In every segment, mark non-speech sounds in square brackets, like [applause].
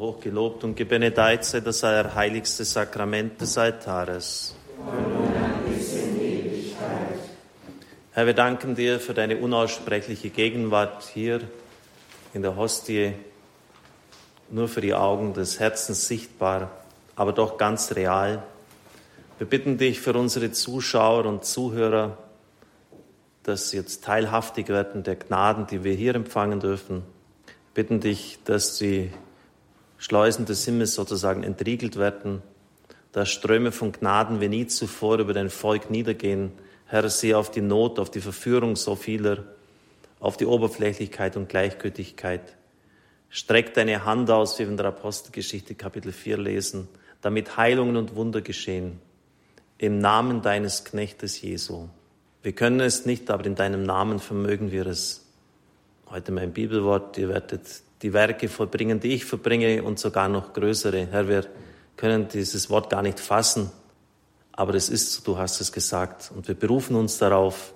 Hochgelobt und gebenedeit sei das allerheiligste Sakrament des Altares. Herr, wir danken dir für deine unaussprechliche Gegenwart hier in der Hostie, nur für die Augen des Herzens sichtbar, aber doch ganz real. Wir bitten dich für unsere Zuschauer und Zuhörer, dass sie jetzt teilhaftig werden der Gnaden, die wir hier empfangen dürfen. Wir bitten dich, dass die Schleusen des Himmels sozusagen entriegelt werden, dass Ströme von Gnaden wie nie zuvor über dein Volk niedergehen, Herr, sieh auf die Not, auf die Verführung so vieler, auf die Oberflächlichkeit und Gleichgültigkeit. Streck deine Hand aus, wie wir in der Apostelgeschichte Kapitel 4 lesen, damit Heilungen und Wunder geschehen. Im Namen deines Knechtes Jesu. Wir können es nicht, aber in deinem Namen vermögen wir es. Heute mein Bibelwort, ihr werdet die Werke vollbringen, die ich verbringe und sogar noch größere. Herr, wir können dieses Wort gar nicht fassen, aber es ist so, du hast es gesagt. Und wir berufen uns darauf,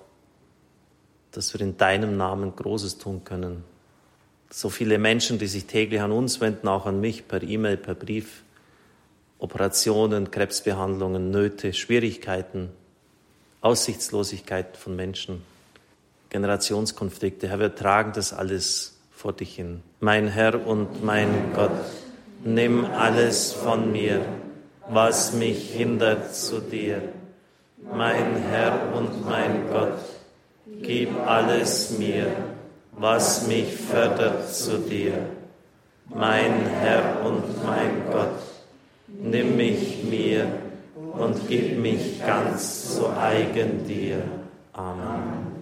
dass wir in deinem Namen Großes tun können. So viele Menschen, die sich täglich an uns wenden, auch an mich per E-Mail, per Brief, Operationen, Krebsbehandlungen, Nöte, Schwierigkeiten, Aussichtslosigkeit von Menschen, Generationskonflikte. Herr, wir tragen das alles vor dich hin. Mein Herr und mein Gott, nimm alles von mir was mich hindert zu dir. Mein Herr und mein Gott, gib alles mir, was mich fördert zu dir. Mein Herr und mein Gott, nimm mich mir und gib mich ganz zu eigen dir. Amen.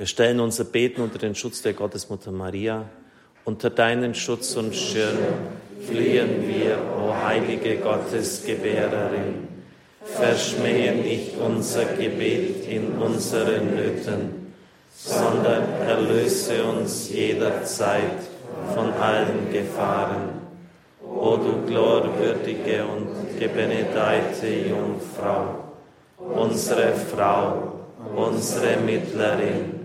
Wir stellen unser Beten unter den Schutz der Gottesmutter Maria, unter deinen Schutz und Schirm fliehen wir, o heilige Gottesgebärerin. Verschmähe nicht unser Gebet in unseren Nöten, sondern erlöse uns jederzeit von allen Gefahren. O du glorwürdige und gebenedeite Jungfrau, unsere Frau, unsere Mittlerin,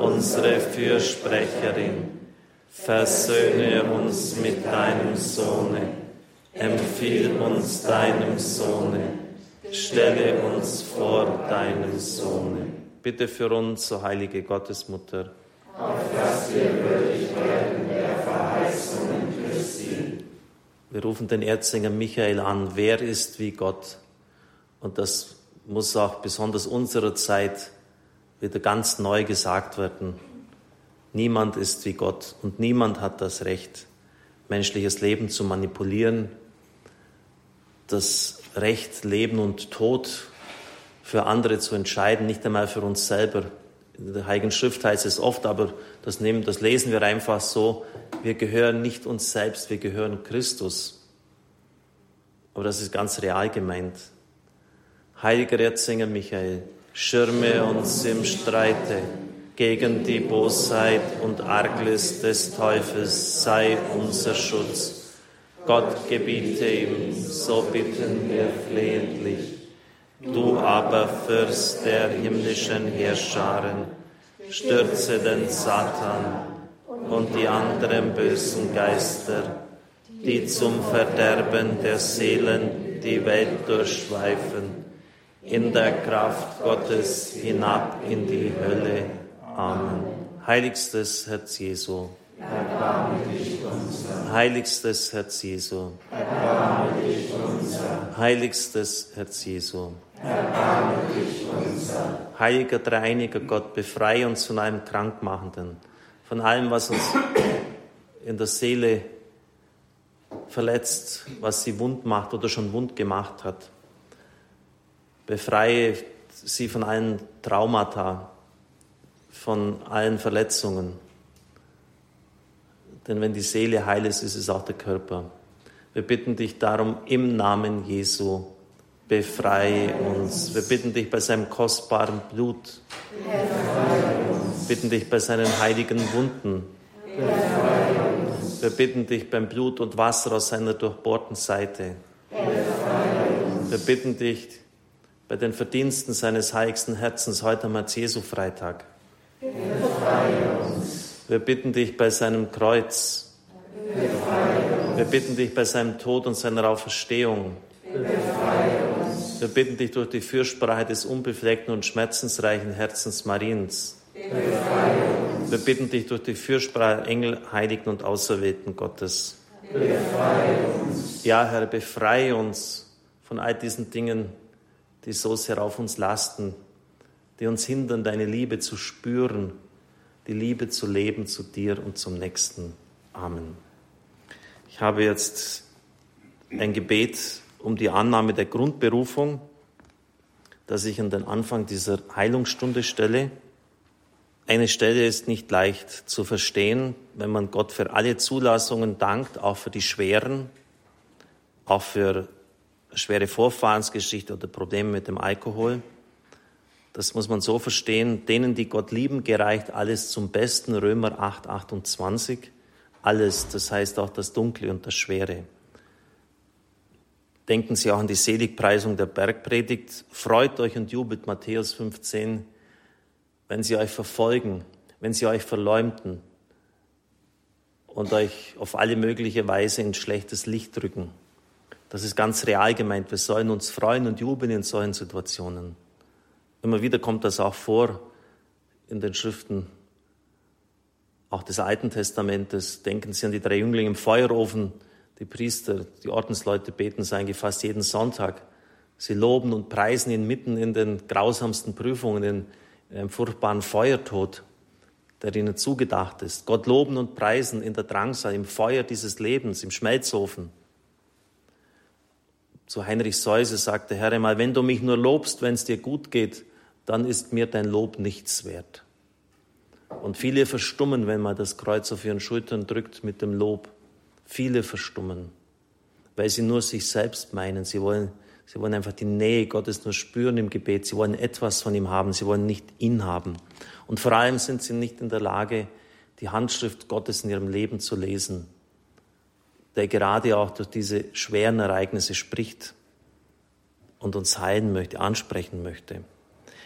unsere Fürsprecherin, Versöhne uns mit deinem Sohne, empfiehl uns deinem Sohne, stelle uns vor deinem Sohne. Bitte für uns, so heilige Gottesmutter, auf dass wir würdig werden der Verheißungen Christi. Wir rufen den Erzinger Michael an, wer ist wie Gott? Und das muss auch besonders unserer Zeit wieder ganz neu gesagt werden. Niemand ist wie Gott und niemand hat das Recht, menschliches Leben zu manipulieren, das Recht, Leben und Tod für andere zu entscheiden, nicht einmal für uns selber. In der Heiligen Schrift heißt es oft, aber das, nehmen, das lesen wir einfach so, wir gehören nicht uns selbst, wir gehören Christus. Aber das ist ganz real gemeint. Heiliger Erzänger Michael, schirme uns im Streite gegen die Bosheit und Arglist des Teufels sei unser Schutz. Gott gebiete ihm, so bitten wir flehentlich. Du aber, Fürst der himmlischen Heerscharen, stürze den Satan und die anderen bösen Geister, die zum Verderben der Seelen die Welt durchschweifen, in der Kraft Gottes hinab in die Hölle Amen. Heiligstes Herz Jesu. Heiligstes Herz Jesu. Heiligstes Herz Jesu. Heiliger, dreiniger Gott, befreie uns von allem Krankmachenden, von allem, was uns in der Seele verletzt, was sie wund macht oder schon wund gemacht hat. Befreie sie von allen Traumata, von allen Verletzungen. Denn wenn die Seele heil ist, ist es auch der Körper. Wir bitten dich darum im Namen Jesu, befreie uns. Wir bitten dich bei seinem kostbaren Blut. Wir bitten dich bei seinen heiligen Wunden. Wir bitten dich beim Blut und Wasser aus seiner durchbohrten Seite. Wir bitten dich bei den Verdiensten seines heiligsten Herzens heute am Jesu-Freitag. Wir bitten dich bei seinem Kreuz. Wir bitten dich bei seinem Tod und seiner Auferstehung. Wir bitten dich durch die Fürsprache des unbefleckten und schmerzensreichen Herzens Mariens. Wir bitten dich durch die Fürsprache Engel, Heiligen und Auserwählten Gottes. Ja, Herr, befreie uns von all diesen Dingen, die so sehr auf uns lasten, die uns hindern, deine Liebe zu spüren, die Liebe zu leben zu dir und zum Nächsten. Amen. Ich habe jetzt ein Gebet um die Annahme der Grundberufung, das ich an den Anfang dieser Heilungsstunde stelle. Eine Stelle ist nicht leicht zu verstehen, wenn man Gott für alle Zulassungen dankt, auch für die schweren, auch für schwere Vorfahrensgeschichte oder Probleme mit dem Alkohol. Das muss man so verstehen. Denen, die Gott lieben, gereicht alles zum Besten. Römer 8, 28. Alles, das heißt auch das Dunkle und das Schwere. Denken Sie auch an die Seligpreisung der Bergpredigt. Freut euch und jubelt, Matthäus 15, wenn sie euch verfolgen, wenn sie euch verleumden und euch auf alle mögliche Weise in schlechtes Licht drücken. Das ist ganz real gemeint. Wir sollen uns freuen und jubeln in solchen Situationen. Immer wieder kommt das auch vor in den Schriften, auch des Alten Testamentes. Denken Sie an die drei Jünglinge im Feuerofen. Die Priester, die Ordensleute beten eigentlich fast jeden Sonntag. Sie loben und preisen ihn mitten in den grausamsten Prüfungen, in einem furchtbaren Feuertod, der ihnen zugedacht ist. Gott loben und preisen in der Drangsal, im Feuer dieses Lebens, im Schmelzofen zu Heinrich Seuse sagte, Herr einmal, wenn du mich nur lobst, wenn es dir gut geht, dann ist mir dein Lob nichts wert. Und viele verstummen, wenn man das Kreuz auf ihren Schultern drückt mit dem Lob. Viele verstummen, weil sie nur sich selbst meinen. Sie wollen, sie wollen einfach die Nähe Gottes nur spüren im Gebet. Sie wollen etwas von ihm haben. Sie wollen nicht ihn haben. Und vor allem sind sie nicht in der Lage, die Handschrift Gottes in ihrem Leben zu lesen der gerade auch durch diese schweren Ereignisse spricht und uns heilen möchte, ansprechen möchte.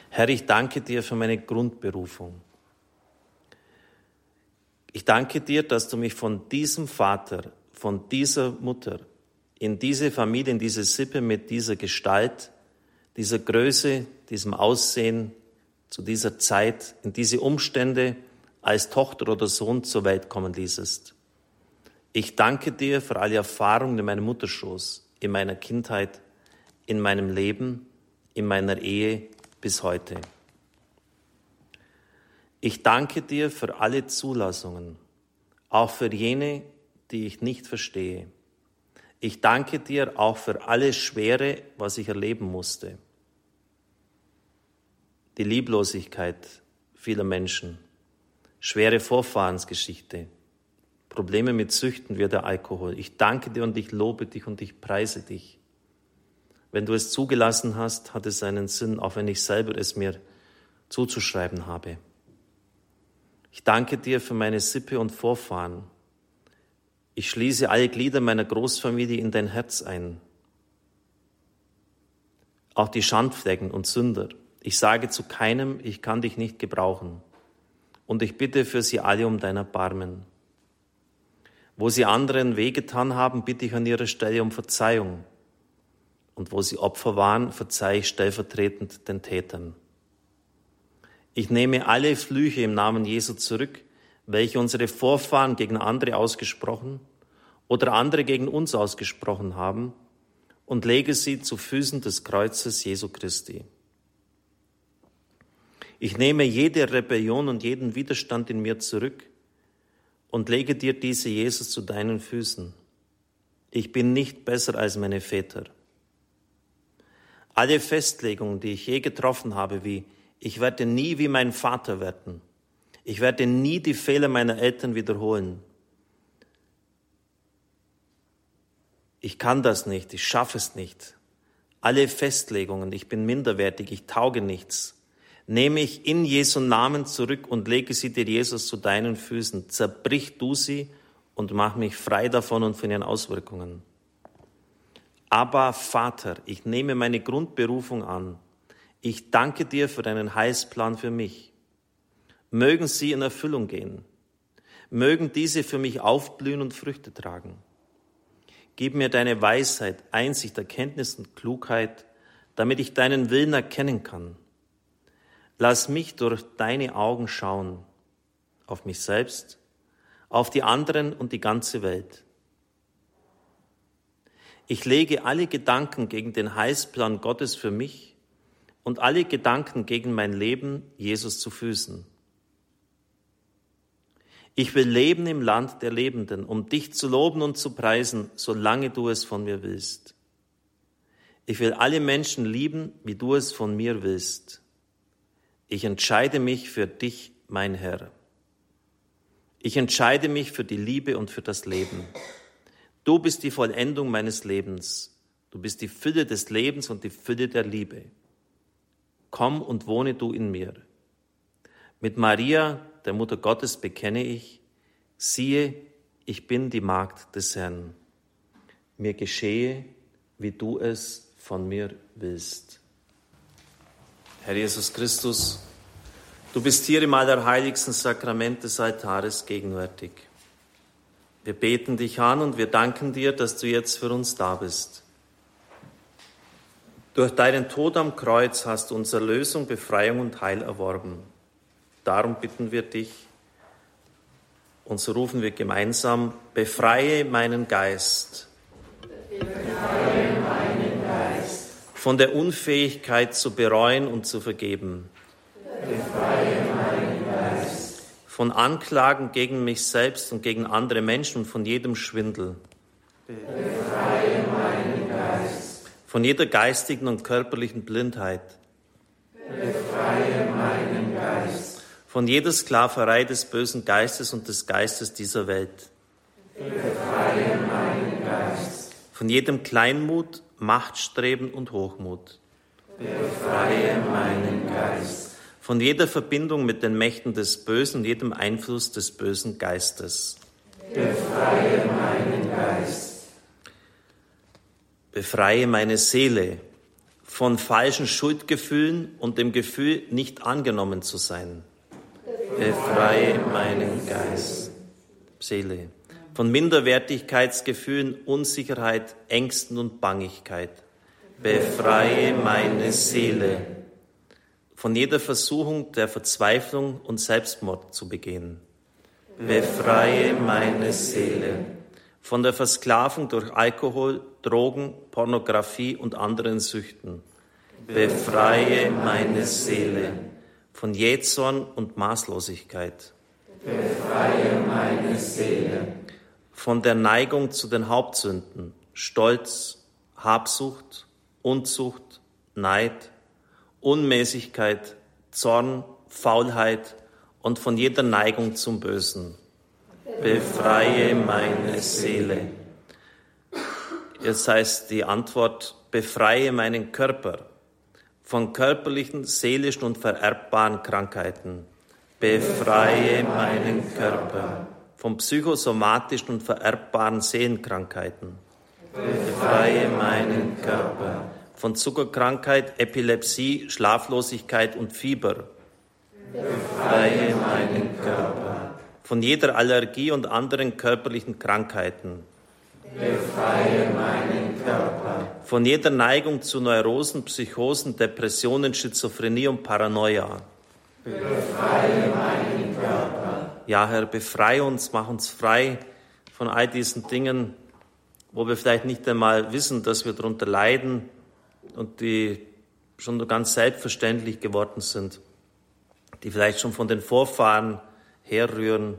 Herr, ich danke dir für meine Grundberufung. Ich danke dir, dass du mich von diesem Vater, von dieser Mutter, in diese Familie, in diese Sippe mit dieser Gestalt, dieser Größe, diesem Aussehen, zu dieser Zeit, in diese Umstände als Tochter oder Sohn zur Welt kommen ließest. Ich danke dir für alle Erfahrungen in meinem Mutterschoß, in meiner Kindheit, in meinem Leben, in meiner Ehe bis heute. Ich danke dir für alle Zulassungen, auch für jene, die ich nicht verstehe. Ich danke dir auch für alles Schwere, was ich erleben musste. Die Lieblosigkeit vieler Menschen, schwere Vorfahrensgeschichte, Probleme mit Süchten wie der Alkohol. Ich danke dir und ich lobe dich und ich preise dich. Wenn du es zugelassen hast, hat es einen Sinn, auch wenn ich selber es mir zuzuschreiben habe. Ich danke dir für meine Sippe und Vorfahren. Ich schließe alle Glieder meiner Großfamilie in dein Herz ein. Auch die Schandflecken und Sünder. Ich sage zu keinem, ich kann dich nicht gebrauchen. Und ich bitte für sie alle um dein Erbarmen. Wo sie anderen wehgetan haben, bitte ich an ihrer Stelle um Verzeihung. Und wo sie Opfer waren, verzeihe ich stellvertretend den Tätern. Ich nehme alle Flüche im Namen Jesu zurück, welche unsere Vorfahren gegen andere ausgesprochen oder andere gegen uns ausgesprochen haben, und lege sie zu Füßen des Kreuzes Jesu Christi. Ich nehme jede Rebellion und jeden Widerstand in mir zurück und lege dir diese Jesus zu deinen Füßen. Ich bin nicht besser als meine Väter. Alle Festlegungen, die ich je getroffen habe, wie ich werde nie wie mein Vater werden, ich werde nie die Fehler meiner Eltern wiederholen. Ich kann das nicht, ich schaffe es nicht. Alle Festlegungen, ich bin minderwertig, ich tauge nichts, nehme ich in Jesu Namen zurück und lege sie dir, Jesus, zu deinen Füßen. Zerbrich du sie und mach mich frei davon und von ihren Auswirkungen. Aber Vater, ich nehme meine Grundberufung an. Ich danke dir für deinen Heilsplan für mich. Mögen sie in Erfüllung gehen. Mögen diese für mich aufblühen und Früchte tragen. Gib mir deine Weisheit, Einsicht, Erkenntnis und Klugheit, damit ich deinen Willen erkennen kann. Lass mich durch deine Augen schauen auf mich selbst, auf die anderen und die ganze Welt. Ich lege alle Gedanken gegen den Heilsplan Gottes für mich und alle Gedanken gegen mein Leben Jesus zu Füßen. Ich will leben im Land der Lebenden, um dich zu loben und zu preisen, solange du es von mir willst. Ich will alle Menschen lieben, wie du es von mir willst. Ich entscheide mich für dich, mein Herr. Ich entscheide mich für die Liebe und für das Leben. Du bist die Vollendung meines Lebens. Du bist die Fülle des Lebens und die Fülle der Liebe. Komm und wohne du in mir. Mit Maria, der Mutter Gottes, bekenne ich, siehe, ich bin die Magd des Herrn. Mir geschehe, wie du es von mir willst. Herr Jesus Christus, du bist hier im allerheiligsten Sakrament des Altares gegenwärtig. Wir beten dich an und wir danken dir, dass du jetzt für uns da bist. Durch deinen Tod am Kreuz hast du unsere Lösung, Befreiung und Heil erworben. Darum bitten wir dich und so rufen wir gemeinsam, befreie meinen Geist. Befreie meinen Geist. Von der Unfähigkeit zu bereuen und zu vergeben. Befreie meinen Geist. Von Anklagen gegen mich selbst und gegen andere Menschen und von jedem Schwindel. Befreie meinen Geist. Von jeder geistigen und körperlichen Blindheit. Befreie meinen Geist. Von jeder Sklaverei des bösen Geistes und des Geistes dieser Welt. Befreie meinen Geist. Von jedem Kleinmut, Machtstreben und Hochmut. Befreie meinen Geist. Von jeder Verbindung mit den Mächten des Bösen jedem Einfluss des bösen Geistes. Befreie meinen Geist. Befreie meine Seele von falschen Schuldgefühlen und dem Gefühl, nicht angenommen zu sein. Befreie meinen Geist. Seele. Von Minderwertigkeitsgefühlen, Unsicherheit, Ängsten und Bangigkeit. Befreie meine Seele. Von jeder Versuchung der Verzweiflung und Selbstmord zu begehen. Befreie meine Seele. Von der Versklavung durch Alkohol, Drogen, Pornografie und anderen Süchten. Befreie meine Seele von Jähzorn und Maßlosigkeit. Befreie meine Seele. Von der Neigung zu den Hauptsünden, Stolz, Habsucht, Unzucht, Neid, Unmäßigkeit, Zorn, Faulheit und von jeder Neigung zum Bösen. Befreie meine Seele. Jetzt heißt die Antwort, befreie meinen Körper von körperlichen, seelischen und vererbbaren Krankheiten. Befreie meinen Körper von psychosomatischen und vererbbaren Seelenkrankheiten. Befreie meinen Körper von Zuckerkrankheit, Epilepsie, Schlaflosigkeit und Fieber. Befreie meinen Körper von jeder Allergie und anderen körperlichen Krankheiten. Befreie meinen Körper von jeder Neigung zu Neurosen, Psychosen, Depressionen, Schizophrenie und Paranoia. Befreie meinen. Ja, Herr, befreie uns, mach uns frei von all diesen Dingen, wo wir vielleicht nicht einmal wissen, dass wir darunter leiden und die schon ganz selbstverständlich geworden sind, die vielleicht schon von den Vorfahren herrühren.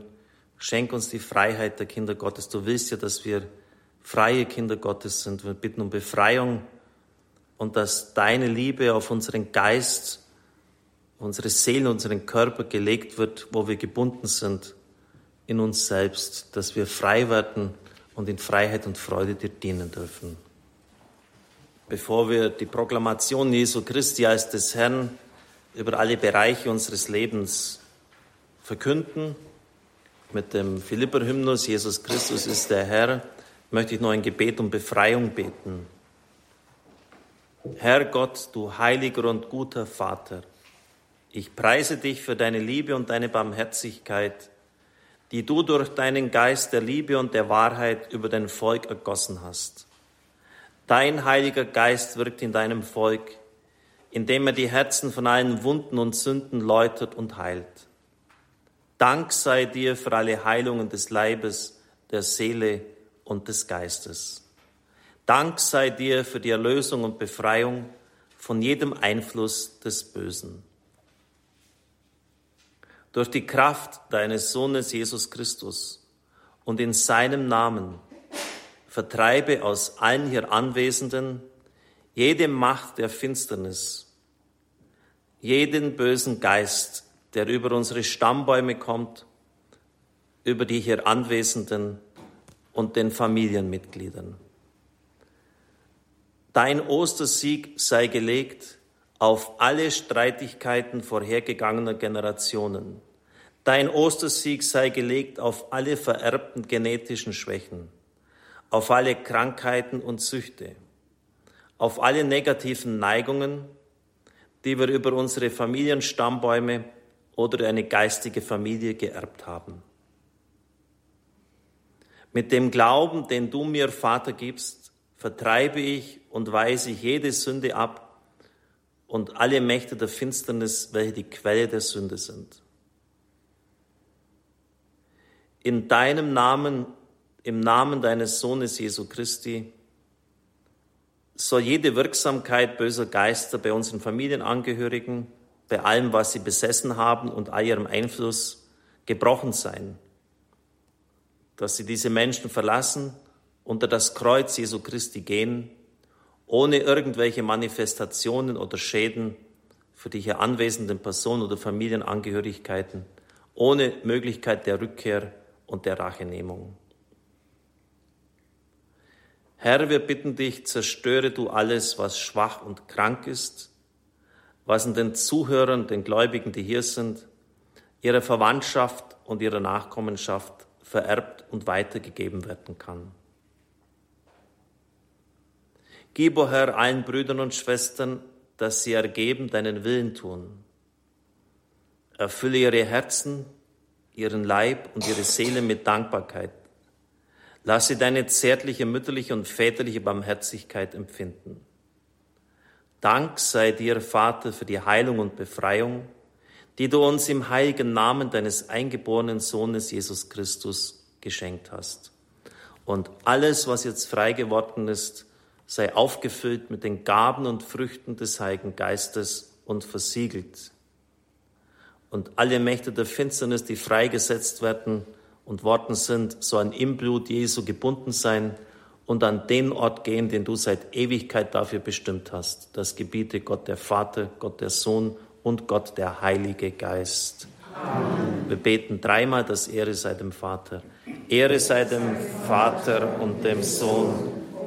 Schenk uns die Freiheit der Kinder Gottes. Du willst ja, dass wir freie Kinder Gottes sind. Wir bitten um Befreiung und dass deine Liebe auf unseren Geist, unsere Seele, unseren Körper gelegt wird, wo wir gebunden sind in uns selbst, dass wir frei werden und in Freiheit und Freude dir dienen dürfen. Bevor wir die Proklamation Jesu Christi als des Herrn über alle Bereiche unseres Lebens verkünden, mit dem Philipper-Hymnus Jesus Christus ist der Herr, möchte ich noch ein Gebet um Befreiung beten. Herr Gott, du heiliger und guter Vater, ich preise dich für deine Liebe und deine Barmherzigkeit, die du durch deinen Geist der Liebe und der Wahrheit über dein Volk ergossen hast. Dein Heiliger Geist wirkt in deinem Volk, indem er die Herzen von allen Wunden und Sünden läutert und heilt. Dank sei dir für alle Heilungen des Leibes, der Seele und des Geistes. Dank sei dir für die Erlösung und Befreiung von jedem Einfluss des Bösen. Durch die Kraft deines Sohnes Jesus Christus und in seinem Namen vertreibe aus allen hier Anwesenden jede Macht der Finsternis, jeden bösen Geist, der über unsere Stammbäume kommt, über die hier Anwesenden und den Familienmitgliedern. Dein Ostersieg sei gelegt auf alle Streitigkeiten vorhergegangener Generationen. Dein Ostersieg sei gelegt auf alle vererbten genetischen Schwächen, auf alle Krankheiten und Süchte, auf alle negativen Neigungen, die wir über unsere Familienstammbäume oder eine geistige Familie geerbt haben. Mit dem Glauben, den du mir, Vater, gibst, vertreibe ich und weise jede Sünde ab und alle Mächte der Finsternis, welche die Quelle der Sünde sind. In deinem Namen, im Namen deines Sohnes Jesu Christi, soll jede Wirksamkeit böser Geister bei unseren Familienangehörigen, bei allem, was sie besessen haben und all ihrem Einfluss gebrochen sein dass sie diese Menschen verlassen, unter das Kreuz Jesu Christi gehen, ohne irgendwelche Manifestationen oder Schäden für die hier anwesenden Personen oder Familienangehörigkeiten, ohne Möglichkeit der Rückkehr und der Rachenehmung. Herr, wir bitten dich, zerstöre du alles, was schwach und krank ist, was in den Zuhörern, den Gläubigen, die hier sind, ihrer Verwandtschaft und ihrer Nachkommenschaft vererbt und weitergegeben werden kann. Gib, o Herr, allen Brüdern und Schwestern, dass sie ergeben deinen Willen tun. Erfülle ihre Herzen, ihren Leib und ihre Seele mit Dankbarkeit. Lass sie deine zärtliche, mütterliche und väterliche Barmherzigkeit empfinden. Dank sei dir, Vater, für die Heilung und Befreiung, die du uns im heiligen Namen deines eingeborenen Sohnes Jesus Christus geschenkt hast. Und alles, was jetzt frei geworden ist, sei aufgefüllt mit den Gaben und Früchten des Heiligen Geistes und versiegelt. Und alle Mächte der Finsternis, die freigesetzt werden und worden sind, sollen im Blut Jesu gebunden sein und an den Ort gehen, den du seit Ewigkeit dafür bestimmt hast. Das gebiete Gott der Vater, Gott der Sohn und Gott der Heilige Geist. Amen. Wir beten dreimal das Ehre sei dem Vater. Ehre sei dem Vater und dem Sohn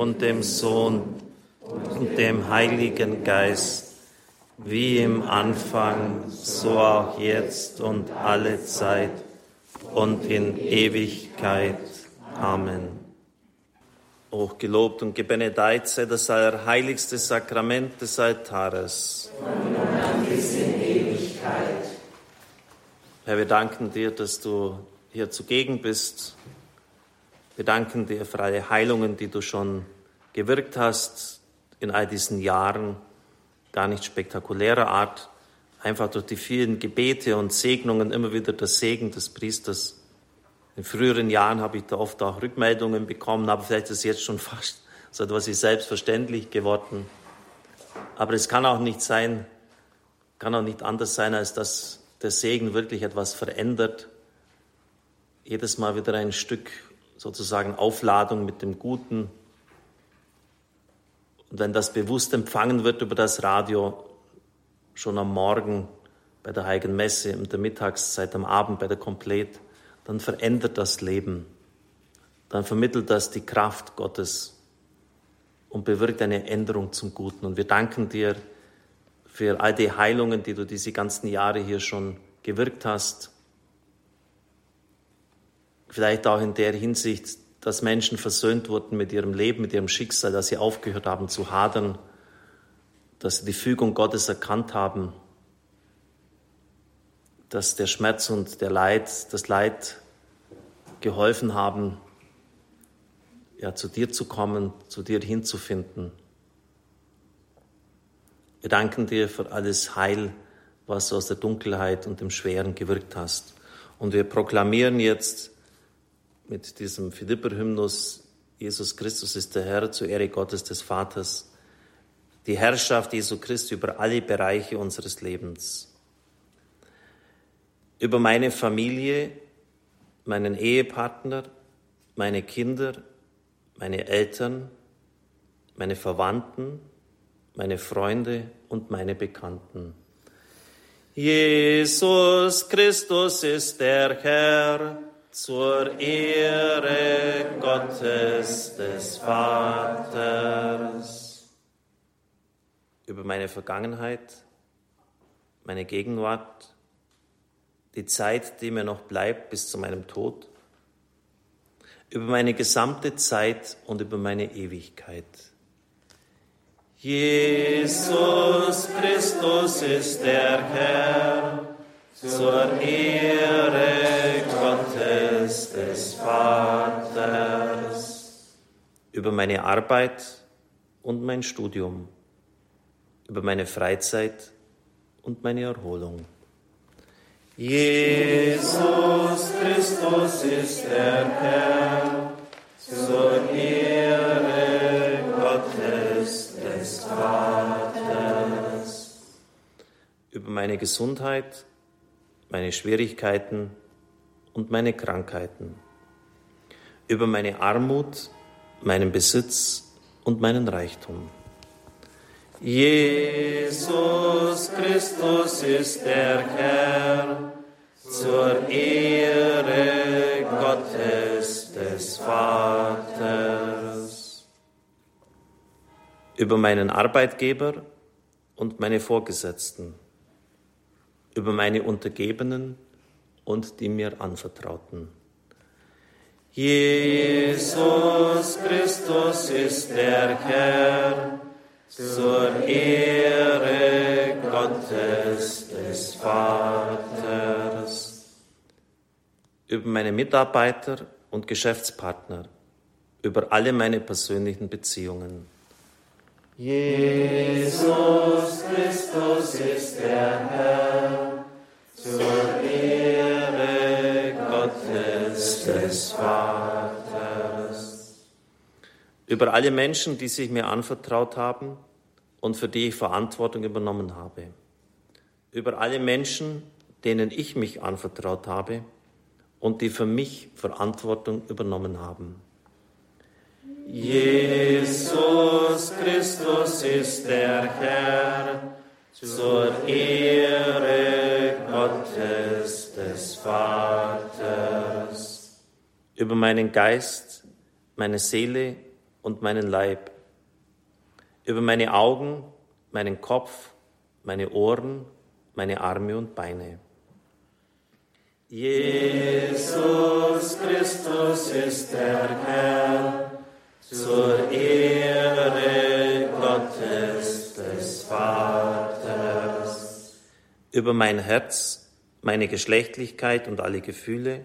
und dem Sohn und dem Heiligen Geist, wie im Anfang, so auch jetzt und alle Zeit und in Ewigkeit. Amen. Hochgelobt und gebenedeit sei das allerheiligste Sakrament des Altares. Herr, wir danken dir, dass du hier zugegen bist. Wir danken dir für alle Heilungen, die du schon gewirkt hast in all diesen Jahren, gar nicht spektakulärer Art, einfach durch die vielen Gebete und Segnungen immer wieder der Segen des Priesters in früheren Jahren habe ich da oft auch Rückmeldungen bekommen, aber vielleicht ist es jetzt schon [laughs] fast so etwas wie selbstverständlich geworden. Aber es kann auch nicht sein, kann auch nicht anders sein, als dass der Segen wirklich etwas verändert. Jedes Mal wieder ein Stück sozusagen Aufladung mit dem Guten. Und wenn das bewusst empfangen wird über das Radio, schon am Morgen bei der Heiligen Messe, in der Mittagszeit, am Abend bei der Komplett, dann verändert das Leben. dann vermittelt das die Kraft Gottes und bewirkt eine Änderung zum Guten. Und wir danken dir für all die Heilungen, die du diese ganzen Jahre hier schon gewirkt hast. Vielleicht auch in der Hinsicht, dass Menschen versöhnt wurden mit ihrem Leben, mit ihrem Schicksal, dass sie aufgehört haben zu hadern, dass sie die Fügung Gottes erkannt haben, dass der Schmerz und der Leid, das Leid geholfen haben, ja, zu dir zu kommen, zu dir hinzufinden. Wir danken dir für alles Heil, was du aus der Dunkelheit und dem Schweren gewirkt hast. Und wir proklamieren jetzt mit diesem Philipper-Hymnus, Jesus Christus ist der Herr, zur Ehre Gottes des Vaters, die Herrschaft Jesu Christi über alle Bereiche unseres Lebens, über meine Familie, meinen Ehepartner, meine Kinder, meine Eltern, meine Verwandten, meine Freunde und meine Bekannten. Jesus Christus ist der Herr zur Ehre Gottes des Vaters. Über meine Vergangenheit, meine Gegenwart, die Zeit, die mir noch bleibt bis zu meinem Tod über meine gesamte Zeit und über meine Ewigkeit. Jesus Christus ist der Herr zur Ehre Gottes des Vaters. Über meine Arbeit und mein Studium, über meine Freizeit und meine Erholung. Jesus Christus ist der Herr, zur Ehre Gottes des Vaters. Über meine Gesundheit, meine Schwierigkeiten und meine Krankheiten. Über meine Armut, meinen Besitz und meinen Reichtum. Jesus Christus ist der Herr, zur Ehre Gottes des Vaters. Über meinen Arbeitgeber und meine Vorgesetzten, über meine Untergebenen und die mir anvertrauten. Jesus Christus ist der Herr, zur Ehre Gottes des Vaters, über meine Mitarbeiter und Geschäftspartner, über alle meine persönlichen Beziehungen. Jesus Christus ist der Herr, zur Ehre Gottes des Vaters. Über alle Menschen, die sich mir anvertraut haben und für die ich Verantwortung übernommen habe, über alle Menschen, denen ich mich anvertraut habe und die für mich Verantwortung übernommen haben. Jesus Christus ist der Herr zur Ehre Gottes des Vaters. Über meinen Geist, meine Seele und meinen Leib, über meine Augen, meinen Kopf, meine Ohren, meine Arme und Beine. Jesus Christus ist der Herr, zur Ehre Gottes des Vaters. Über mein Herz, meine Geschlechtlichkeit und alle Gefühle,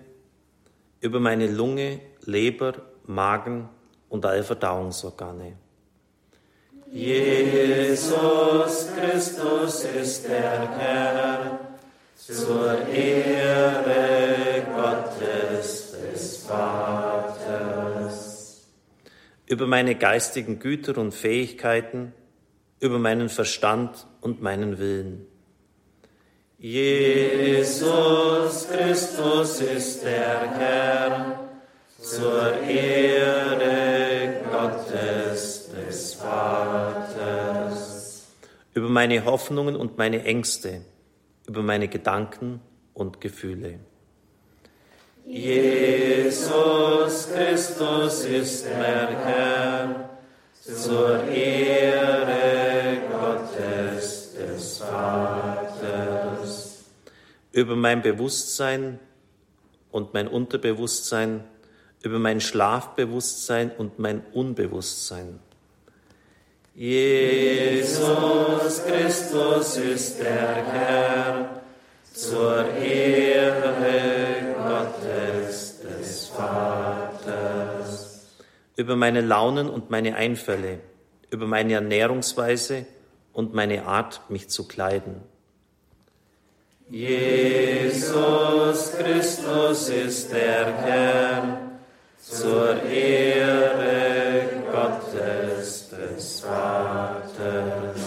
über meine Lunge, Leber, Magen, und alle Verdauungsorgane. Jesus Christus ist der Herr, zur Ehre Über meine geistigen Güter und Fähigkeiten, über meinen Verstand und meinen Willen. Jesus Christus ist der Herr, zur Ehre Gottes des Vaters. Über meine Hoffnungen und meine Ängste, über meine Gedanken und Gefühle. Jesus Christus ist mein Herr, zur Ehre Gottes des Vaters. Über mein Bewusstsein und mein Unterbewusstsein, über mein Schlafbewusstsein und mein Unbewusstsein. Jesus Christus ist der Herr, zur Ehre Des Vaters. Über meine Launen und meine Einfälle, über meine Ernährungsweise und meine Art, mich zu kleiden. Jesus Christus ist der Herr, zur Ehre Gottes des Vaters.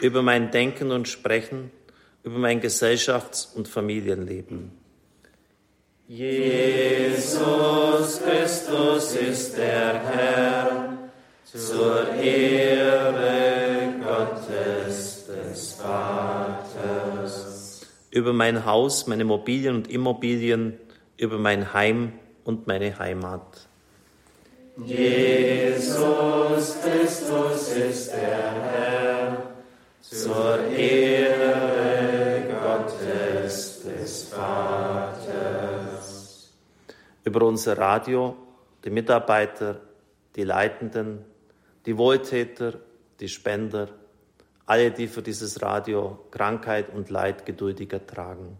Über mein Denken und Sprechen, über mein Gesellschafts- und Familienleben. Jesus Christus ist der Herr, zur Ehre Gottes des Vaters. Über mein Haus, meine Mobilien und Immobilien, über mein Heim und meine Heimat. Jesus Christus ist der Herr, zur Ehre Gottes des Vaters. Über unser Radio, die Mitarbeiter, die Leitenden, die Wohltäter, die Spender, alle, die für dieses Radio Krankheit und Leid geduldig ertragen.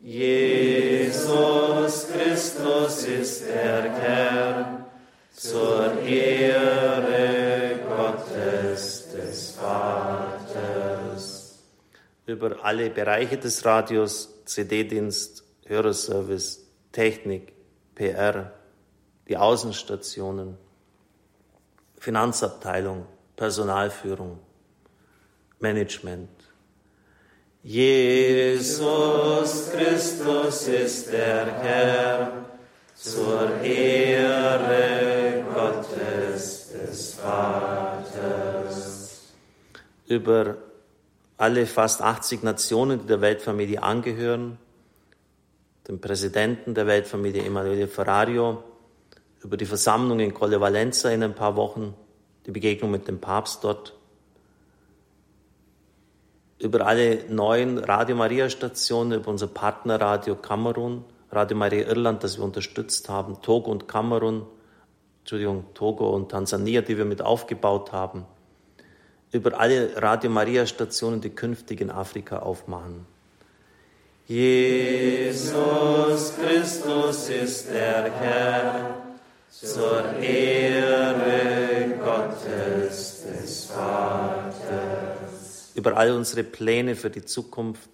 Jesus Christus ist der Herr, zur Ehre Gottes des Vaters. Über alle Bereiche des Radios, CD-Dienst, Hörerservice, Technik, PR, die Außenstationen, Finanzabteilung, Personalführung, Management. Jesus Christus ist der Herr, zur Ehre Gottes des Vaters. Über alle fast 80 Nationen, die der Weltfamilie angehören, den Präsidenten der Weltfamilie Emanuele Ferrario, über die Versammlung in Colle Valenza in ein paar Wochen, die Begegnung mit dem Papst dort, über alle neuen Radio Maria Stationen, über unser Partnerradio Kamerun, Radio Maria Irland, das wir unterstützt haben, Togo und Kamerun, Entschuldigung, Togo und Tansania, die wir mit aufgebaut haben, über alle Radio Maria Stationen, die künftig in Afrika aufmachen. Jesus Christus ist der Herr, zur Ehre Gottes des Vaters. Über all unsere Pläne für die Zukunft,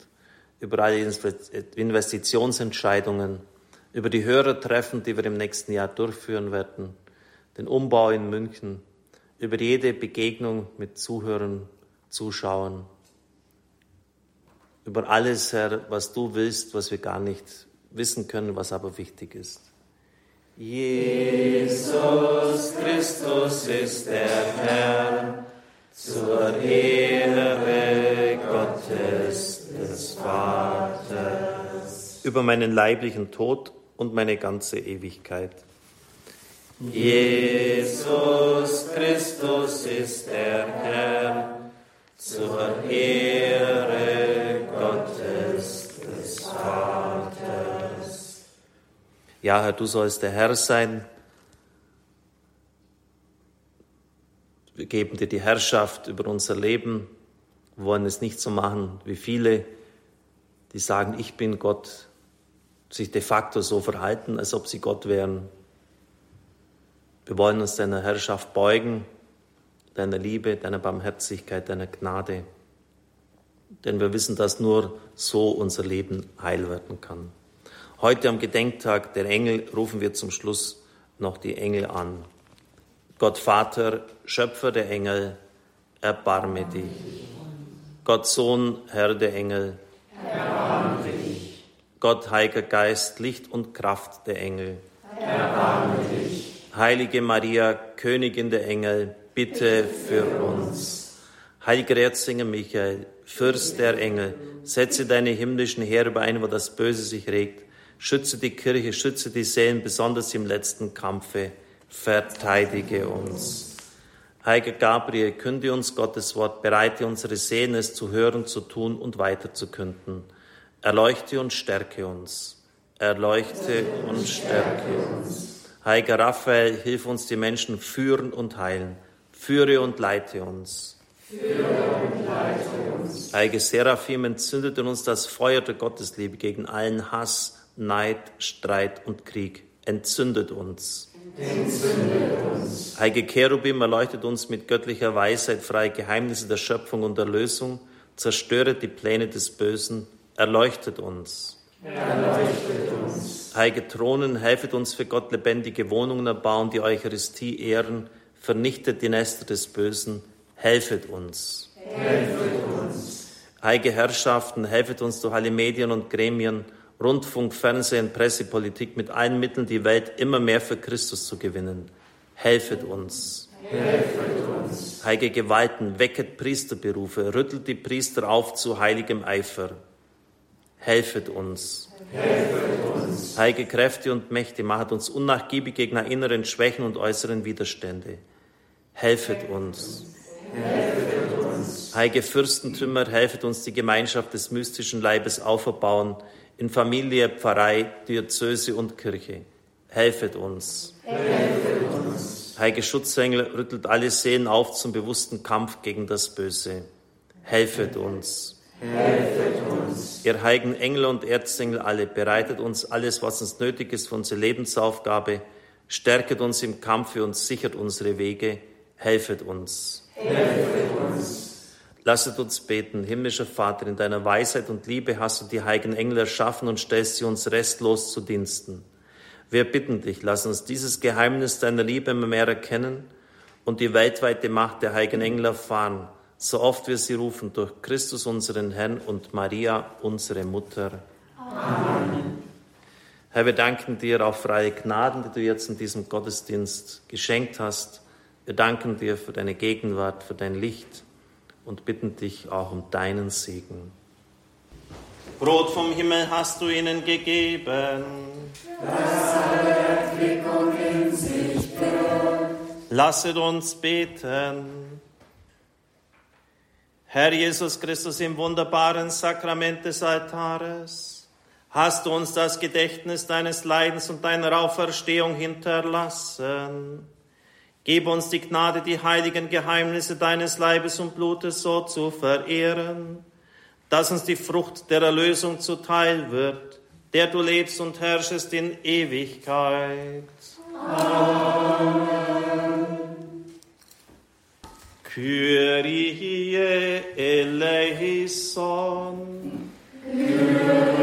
über alle Investitionsentscheidungen, über die Hörertreffen, die wir im nächsten Jahr durchführen werden, den Umbau in München, über jede Begegnung mit Zuhörern, Zuschauern, über alles, Herr, was du willst, was wir gar nicht wissen können, was aber wichtig ist. Jesus Christus ist der Herr, zur Ehre Gottes des Vaters. Über meinen leiblichen Tod und meine ganze Ewigkeit. Jesus Christus ist der Herr, zur Ehre Ja, Herr, du sollst der Herr sein. Wir geben dir die Herrschaft über unser Leben, wir wollen es nicht so machen wie viele, die sagen, ich bin Gott, sich de facto so verhalten, als ob sie Gott wären. Wir wollen uns deiner Herrschaft beugen, deiner Liebe, deiner Barmherzigkeit, deiner Gnade, denn wir wissen, dass nur so unser Leben heil werden kann. Heute am Gedenktag der Engel rufen wir zum Schluss noch die Engel an. Gott Vater, Schöpfer der Engel, erbarme dich. Gott Sohn, Herr der Engel, erbarme dich. Gott Heiliger Geist, Licht und Kraft der Engel, erbarme dich. Heilige Maria, Königin der Engel, bitte für uns. Heiliger Erzengel Michael, Fürst der Engel, setze deine himmlischen Heere ein, wo das Böse sich regt Schütze die Kirche, schütze die Seelen, besonders im letzten Kampfe. Verteidige uns. Heiliger Gabriel, künde uns Gottes Wort, bereite unsere Seelen, es zu hören, zu tun und weiterzukünden. Erleuchte und stärke uns. Erleuchte und stärke uns. Heiliger Raphael, hilf uns, die Menschen führen und heilen. Führe und leite uns. Heilige Seraphim, entzündet in uns das Feuer der Gottesliebe gegen allen Hass, Neid, Streit und Krieg. Entzündet uns. Entzündet uns. Heilige Cherubim, erleuchtet uns mit göttlicher Weisheit freie Geheimnisse der Schöpfung und Erlösung, zerstöret die Pläne des Bösen, erleuchtet uns. Erleuchtet uns. Heilige Thronen, helfet uns für Gott lebendige Wohnungen erbauen, die Eucharistie ehren, vernichtet die Nester des Bösen, helfet uns. Helfet uns. Heilige Herrschaften, helfet uns durch alle Medien und Gremien, Rundfunk, Fernsehen, Presse, Politik mit allen Mitteln die Welt immer mehr für Christus zu gewinnen. Helfet uns. Helfet uns. Heilige Gewalten, wecket Priesterberufe, rüttelt die Priester auf zu heiligem Eifer. Helfet uns. Helfet uns. Heilige Kräfte und Mächte, machet uns unnachgiebig gegen inneren Schwächen und äußeren Widerstände. Helfet uns. Helfet uns. Heilige Fürstentümer, helfet uns, die Gemeinschaft des mystischen Leibes auferbauen, in Familie, Pfarrei, Diözese und Kirche. Helfet uns. Helfet uns. Heilige Schutzengel, rüttelt alle Seelen auf zum bewussten Kampf gegen das Böse. Helfet uns. Helfet uns. Ihr heiligen Engel und Erzengel alle, bereitet uns alles, was uns nötig ist für unsere Lebensaufgabe, stärket uns im Kampfe und sichert unsere Wege, helfet uns. Helfet uns. Lasset uns beten, himmlischer Vater, in deiner Weisheit und Liebe hast du die heiligen Engel erschaffen und stellst sie uns restlos zu Diensten. Wir bitten dich, lass uns dieses Geheimnis deiner Liebe immer mehr erkennen und die weltweite Macht der heiligen Engel erfahren, so oft wir sie rufen, durch Christus unseren Herrn und Maria, unsere Mutter. Amen. Herr, wir danken dir auf freie Gnaden, die du jetzt in diesem Gottesdienst geschenkt hast. Wir danken dir für deine Gegenwart, für dein Licht und bitten dich auch um deinen Segen. Brot vom Himmel hast du ihnen gegeben. Das in sich. Lasset uns beten. Herr Jesus Christus, im wunderbaren Sakrament des Altares, hast du uns das Gedächtnis deines Leidens und deiner Auferstehung hinterlassen. Gib uns die Gnade, die heiligen Geheimnisse deines Leibes und Blutes so zu verehren, dass uns die Frucht der Erlösung zuteil wird, der du lebst und herrschest in Ewigkeit. Amen. Kyrie eleison. Kyrie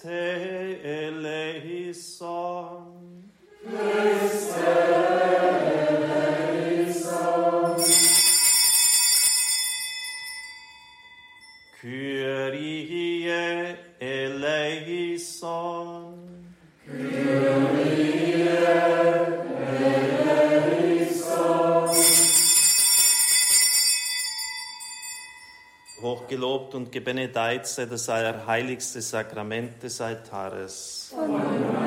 Christe eleison. Hochgelobt und gebenedeit sei das allerheiligste Sakrament des Altares. Amen.